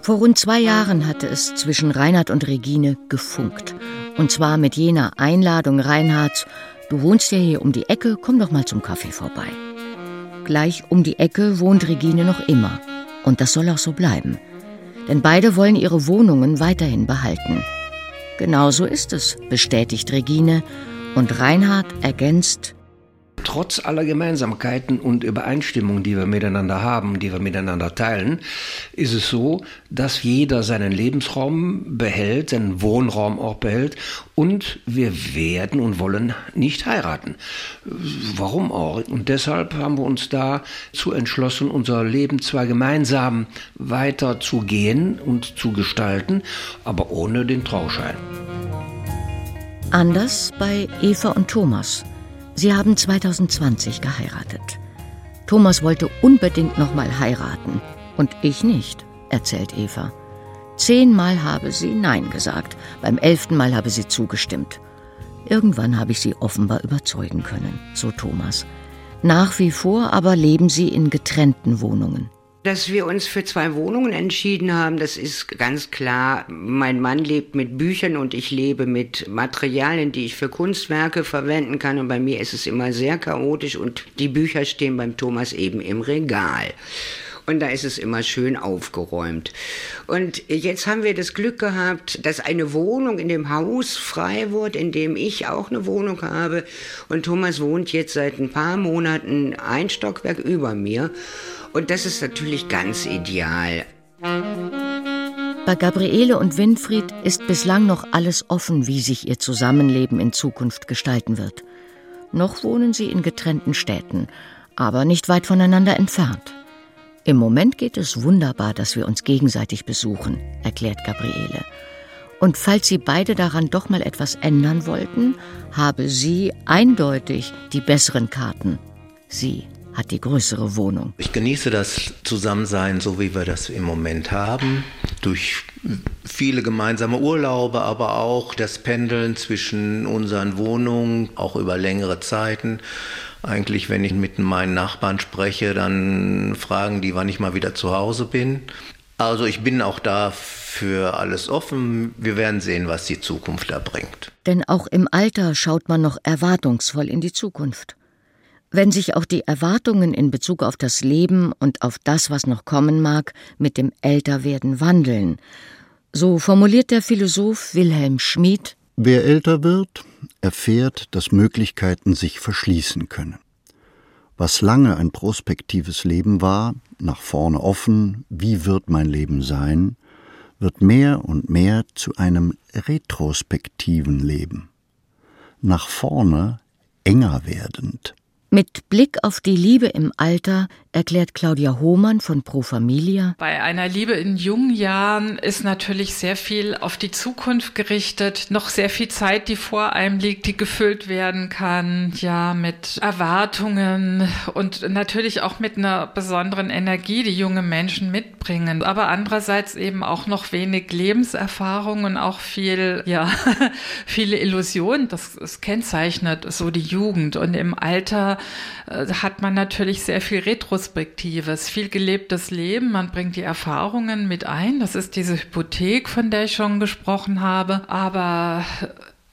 Vor rund zwei Jahren hatte es zwischen Reinhard und Regine gefunkt. Und zwar mit jener Einladung Reinhards, du wohnst ja hier um die Ecke, komm doch mal zum Kaffee vorbei. Gleich um die Ecke wohnt Regine noch immer. Und das soll auch so bleiben. Denn beide wollen ihre Wohnungen weiterhin behalten. Genauso ist es, bestätigt Regine. Und Reinhard ergänzt, trotz aller Gemeinsamkeiten und Übereinstimmungen, die wir miteinander haben, die wir miteinander teilen, ist es so, dass jeder seinen Lebensraum behält, seinen Wohnraum auch behält und wir werden und wollen nicht heiraten. Warum auch? Und deshalb haben wir uns dazu entschlossen, unser Leben zwar gemeinsam weiter zu gehen und zu gestalten, aber ohne den Trauschein. Anders bei Eva und Thomas. Sie haben 2020 geheiratet. Thomas wollte unbedingt noch mal heiraten und ich nicht, erzählt Eva. Zehnmal habe sie Nein gesagt, beim elften Mal habe sie zugestimmt. Irgendwann habe ich sie offenbar überzeugen können, so Thomas. Nach wie vor aber leben sie in getrennten Wohnungen. Dass wir uns für zwei Wohnungen entschieden haben, das ist ganz klar. Mein Mann lebt mit Büchern und ich lebe mit Materialien, die ich für Kunstwerke verwenden kann. Und bei mir ist es immer sehr chaotisch und die Bücher stehen beim Thomas eben im Regal. Und da ist es immer schön aufgeräumt. Und jetzt haben wir das Glück gehabt, dass eine Wohnung in dem Haus frei wurde, in dem ich auch eine Wohnung habe. Und Thomas wohnt jetzt seit ein paar Monaten ein Stockwerk über mir. Und das ist natürlich ganz ideal. Bei Gabriele und Winfried ist bislang noch alles offen, wie sich ihr Zusammenleben in Zukunft gestalten wird. Noch wohnen sie in getrennten Städten, aber nicht weit voneinander entfernt. Im Moment geht es wunderbar, dass wir uns gegenseitig besuchen, erklärt Gabriele. Und falls Sie beide daran doch mal etwas ändern wollten, habe sie eindeutig die besseren Karten. Sie hat die größere Wohnung. Ich genieße das Zusammensein, so wie wir das im Moment haben, durch viele gemeinsame Urlaube, aber auch das Pendeln zwischen unseren Wohnungen, auch über längere Zeiten. Eigentlich, wenn ich mit meinen Nachbarn spreche, dann fragen die, wann ich mal wieder zu Hause bin. Also ich bin auch da für alles offen. Wir werden sehen, was die Zukunft da bringt. Denn auch im Alter schaut man noch erwartungsvoll in die Zukunft. Wenn sich auch die Erwartungen in Bezug auf das Leben und auf das, was noch kommen mag, mit dem Älterwerden wandeln, so formuliert der Philosoph Wilhelm Schmid Wer älter wird, erfährt, dass Möglichkeiten sich verschließen können. Was lange ein prospektives Leben war, nach vorne offen, wie wird mein Leben sein, wird mehr und mehr zu einem retrospektiven Leben. Nach vorne enger werdend. Mit Blick auf die Liebe im Alter erklärt Claudia Hohmann von Pro Familia. Bei einer Liebe in jungen Jahren ist natürlich sehr viel auf die Zukunft gerichtet, noch sehr viel Zeit, die vor einem liegt, die gefüllt werden kann, ja, mit Erwartungen und natürlich auch mit einer besonderen Energie, die junge Menschen mitbringen. Aber andererseits eben auch noch wenig Lebenserfahrung und auch viel, ja, (laughs) viele Illusionen. Das, das kennzeichnet so die Jugend und im Alter äh, hat man natürlich sehr viel Retrospektives, viel gelebtes Leben. Man bringt die Erfahrungen mit ein. Das ist diese Hypothek, von der ich schon gesprochen habe. Aber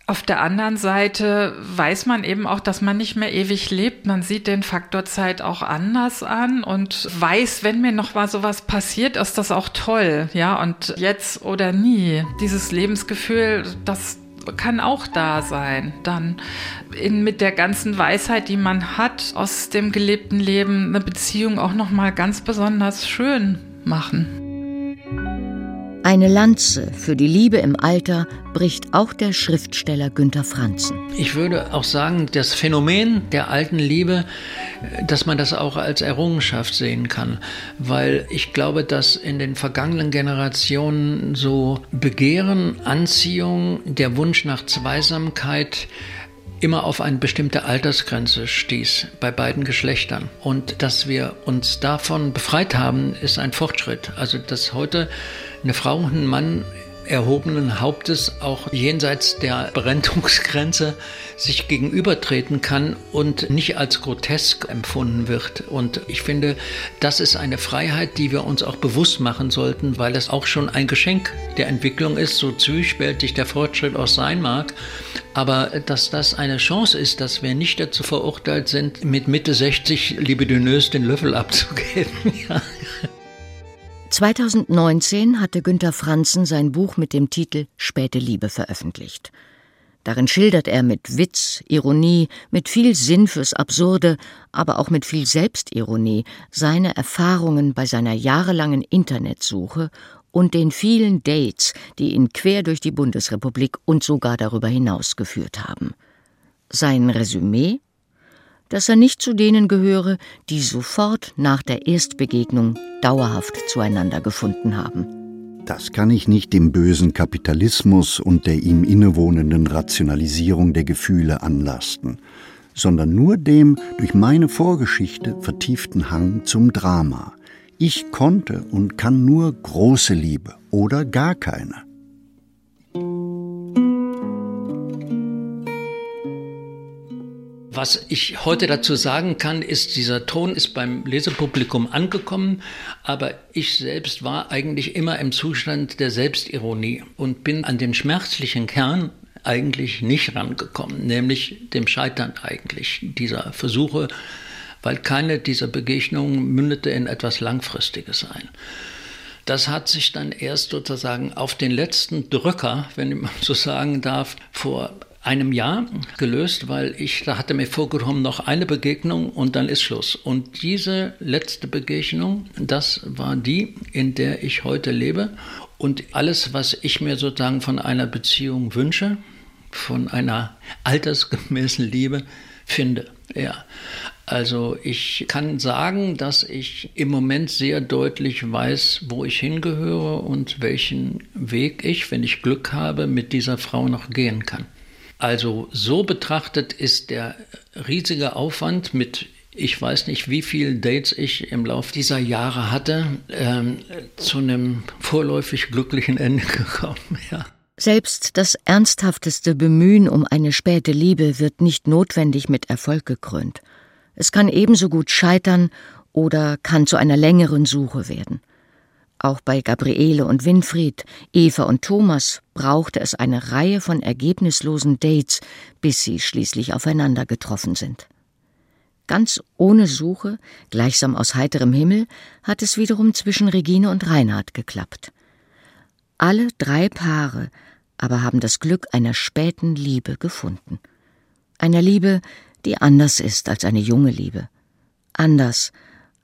Auf der anderen Seite weiß man eben auch, dass man nicht mehr ewig lebt. Man sieht den Faktor Zeit auch anders an und weiß, wenn mir noch mal sowas passiert, ist das auch toll. Ja, und jetzt oder nie. Dieses Lebensgefühl, das kann auch da sein. Dann in, mit der ganzen Weisheit, die man hat aus dem gelebten Leben, eine Beziehung auch noch mal ganz besonders schön machen. Eine Lanze für die Liebe im Alter bricht auch der Schriftsteller Günter Franzen. Ich würde auch sagen, das Phänomen der alten Liebe, dass man das auch als Errungenschaft sehen kann, weil ich glaube, dass in den vergangenen Generationen so Begehren, Anziehung, der Wunsch nach Zweisamkeit, immer auf eine bestimmte Altersgrenze stieß bei beiden Geschlechtern. Und dass wir uns davon befreit haben, ist ein Fortschritt. Also dass heute eine Frau und ein Mann erhobenen Hauptes auch jenseits der Berentungsgrenze sich gegenübertreten kann und nicht als grotesk empfunden wird. Und ich finde, das ist eine Freiheit, die wir uns auch bewusst machen sollten, weil es auch schon ein Geschenk der Entwicklung ist, so zwiespältig der Fortschritt auch sein mag. Aber dass das eine Chance ist, dass wir nicht dazu verurteilt sind, mit Mitte 60 libidinös den Löffel abzugeben. (laughs) Ja. 2019 hatte Günter Franzen sein Buch mit dem Titel Späte Liebe veröffentlicht. Darin schildert er mit Witz, Ironie, mit viel Sinn fürs Absurde, aber auch mit viel Selbstironie seine Erfahrungen bei seiner jahrelangen Internetsuche und den vielen Dates, die ihn quer durch die Bundesrepublik und sogar darüber hinaus geführt haben. Sein Resümee? Dass er nicht zu denen gehöre, die sofort nach der Erstbegegnung dauerhaft zueinander gefunden haben. Das kann ich nicht dem bösen Kapitalismus und der ihm innewohnenden Rationalisierung der Gefühle anlasten, sondern nur dem durch meine Vorgeschichte vertieften Hang zum Drama. Ich konnte und kann nur große Liebe oder gar keine. Was ich heute dazu sagen kann, ist, dieser Ton ist beim Lesepublikum angekommen, aber ich selbst war eigentlich immer im Zustand der Selbstironie und bin an den schmerzlichen Kern eigentlich nicht rangekommen, nämlich dem Scheitern eigentlich dieser Versuche, weil keine dieser Begegnungen mündete in etwas Langfristiges ein. Das hat sich dann erst sozusagen auf den letzten Drücker, wenn man so sagen darf, vor einem Jahr gelöst, weil ich da hatte mir vorgenommen, noch eine Begegnung und dann ist Schluss. Und diese letzte Begegnung, das war die, in der ich heute lebe. Und alles, was ich mir sozusagen von einer Beziehung wünsche, von einer altersgemäßen Liebe, finde. Ja. Also ich kann sagen, dass ich im Moment sehr deutlich weiß, wo ich hingehöre und welchen Weg ich, wenn ich Glück habe, mit dieser Frau noch gehen kann. Also so betrachtet ist der riesige Aufwand mit ich weiß nicht, wie viele Dates ich im Laufe dieser Jahre hatte, ähm, zu einem vorläufig glücklichen Ende (laughs) gekommen. Ja. Selbst das ernsthafteste Bemühen um eine späte Liebe wird nicht notwendig mit Erfolg gekrönt. Es kann ebenso gut scheitern oder kann zu einer längeren Suche werden. Auch bei Gabriele und Winfried, Eva und Thomas brauchte es eine Reihe von ergebnislosen Dates, bis sie schließlich aufeinander getroffen sind. Ganz ohne Suche, gleichsam aus heiterem Himmel, hat es wiederum zwischen Regine und Reinhard geklappt. Alle drei Paare aber haben das Glück einer späten Liebe gefunden. Einer Liebe, die anders ist als eine junge Liebe. Anders,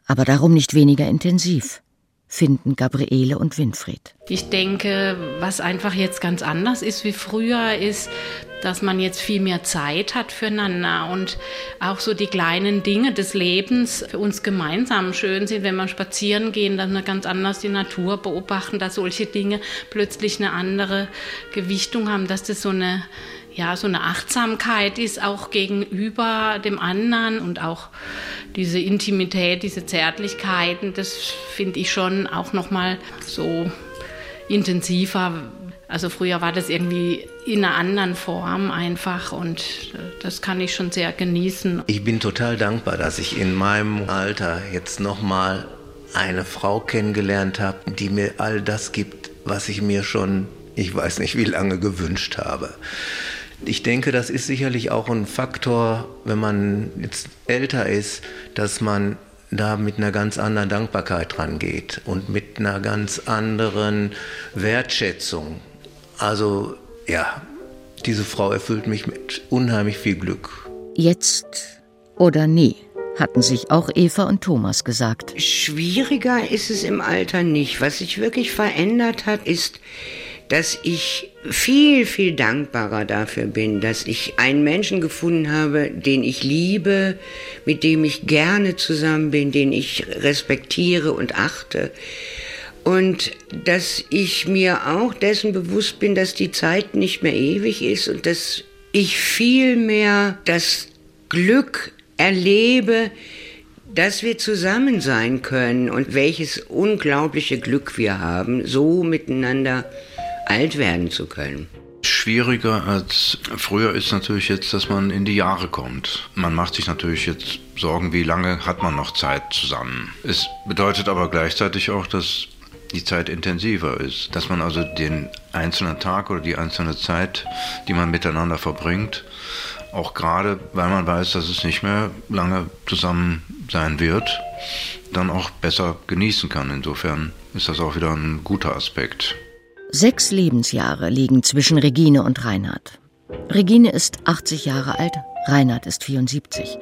aber darum nicht weniger intensiv finden Gabriele und Winfried. Ich denke, was einfach jetzt ganz anders ist wie früher, ist, dass man jetzt viel mehr Zeit hat füreinander und auch so die kleinen Dinge des Lebens für uns gemeinsam schön sind, wenn wir spazieren gehen, dass wir ganz anders die Natur beobachten, dass solche Dinge plötzlich eine andere Gewichtung haben, dass das so eine ja, so eine Achtsamkeit ist auch gegenüber dem anderen und auch diese Intimität, diese Zärtlichkeiten, das finde ich schon auch noch mal so intensiver. Also früher war das irgendwie in einer anderen Form einfach und das kann ich schon sehr genießen. Ich bin total dankbar, dass ich in meinem Alter jetzt noch mal eine Frau kennengelernt habe, die mir all das gibt, was ich mir schon, ich weiß nicht wie lange gewünscht habe Ich denke, das ist sicherlich auch ein Faktor, wenn man jetzt älter ist, dass man da mit einer ganz anderen Dankbarkeit rangeht und mit einer ganz anderen Wertschätzung. Also ja, diese Frau erfüllt mich mit unheimlich viel Glück. Jetzt oder nie, hatten sich auch Eva und Thomas gesagt. Schwieriger ist es im Alter nicht. Was sich wirklich verändert hat, ist, dass ich viel, viel dankbarer dafür bin, dass ich einen Menschen gefunden habe, den ich liebe, mit dem ich gerne zusammen bin, den ich respektiere und achte. Und dass ich mir auch dessen bewusst bin, dass die Zeit nicht mehr ewig ist und dass ich viel mehr das Glück erlebe, dass wir zusammen sein können und welches unglaubliche Glück wir haben, so miteinander alt werden zu können. Schwieriger als früher ist natürlich jetzt, dass man in die Jahre kommt. Man macht sich natürlich jetzt Sorgen, wie lange hat man noch Zeit zusammen. Es bedeutet aber gleichzeitig auch, dass die Zeit intensiver ist, dass man also den einzelnen Tag oder die einzelne Zeit, die man miteinander verbringt, auch gerade weil man weiß, dass es nicht mehr lange zusammen sein wird, dann auch besser genießen kann. Insofern ist das auch wieder ein guter Aspekt. Sechs Lebensjahre liegen zwischen Regine und Reinhard. Regine ist 80 Jahre alt, Reinhard ist 74.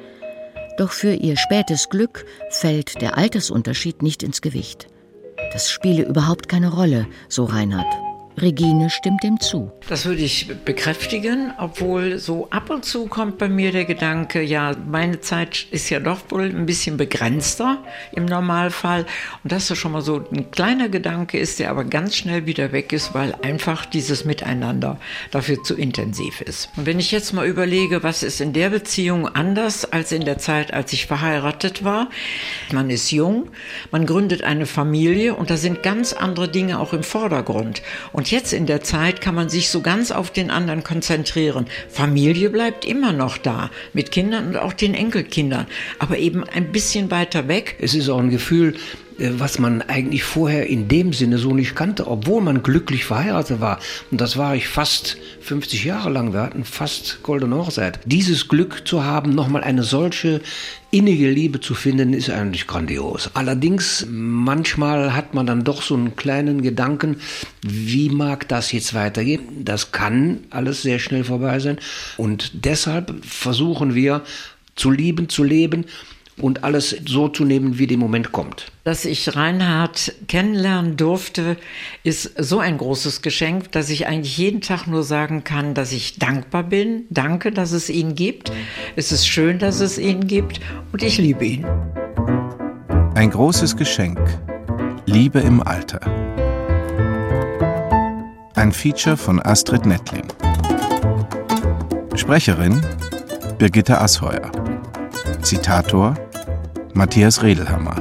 Doch für ihr spätes Glück fällt der Altersunterschied nicht ins Gewicht. Das spiele überhaupt keine Rolle, so Reinhard. Regine stimmt dem zu. Das würde ich bekräftigen, obwohl so ab und zu kommt bei mir der Gedanke, ja, meine Zeit ist ja doch wohl ein bisschen begrenzter im Normalfall. Und dass das schon mal so ein kleiner Gedanke ist, der aber ganz schnell wieder weg ist, weil einfach dieses Miteinander dafür zu intensiv ist. Und wenn ich jetzt mal überlege, was ist in der Beziehung anders als in der Zeit, als ich verheiratet war, man ist jung, man gründet eine Familie und da sind ganz andere Dinge auch im Vordergrund. Und jetzt in der Zeit kann man sich so ganz auf den anderen konzentrieren. Familie bleibt immer noch da, mit Kindern und auch den Enkelkindern, aber eben ein bisschen weiter weg. Es ist auch ein Gefühl, was man eigentlich vorher in dem Sinne so nicht kannte, obwohl man glücklich verheiratet war. Und das war ich fast 50 Jahre lang. Wir hatten fast goldene Hochzeit. Dieses Glück zu haben, nochmal eine solche innige Liebe zu finden, ist eigentlich grandios. Allerdings, manchmal hat man dann doch so einen kleinen Gedanken, wie mag das jetzt weitergehen? Das kann alles sehr schnell vorbei sein. Und deshalb versuchen wir zu lieben, zu leben und alles so zu nehmen, wie der Moment kommt. Dass ich Reinhard kennenlernen durfte, ist so ein großes Geschenk, dass ich eigentlich jeden Tag nur sagen kann, dass ich dankbar bin. Danke, dass es ihn gibt. Es ist schön, dass es ihn gibt und ich liebe ihn. Ein großes Geschenk. Liebe im Alter. Ein Feature von Astrid Nettling. Sprecherin Birgitte Asheuer. Zitator Matthias Redelhammer.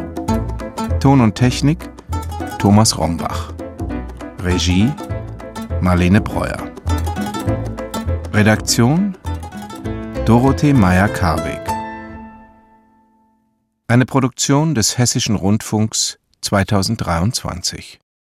Ton und Technik Thomas Rombach. Regie Marlene Breuer. Redaktion Dorothee Meyer-Karweg. Eine Produktion des Hessischen Rundfunks 2023.